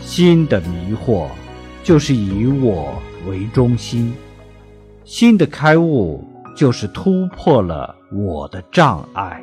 新的迷惑就是以我为中心，新的开悟就是突破了我的障碍。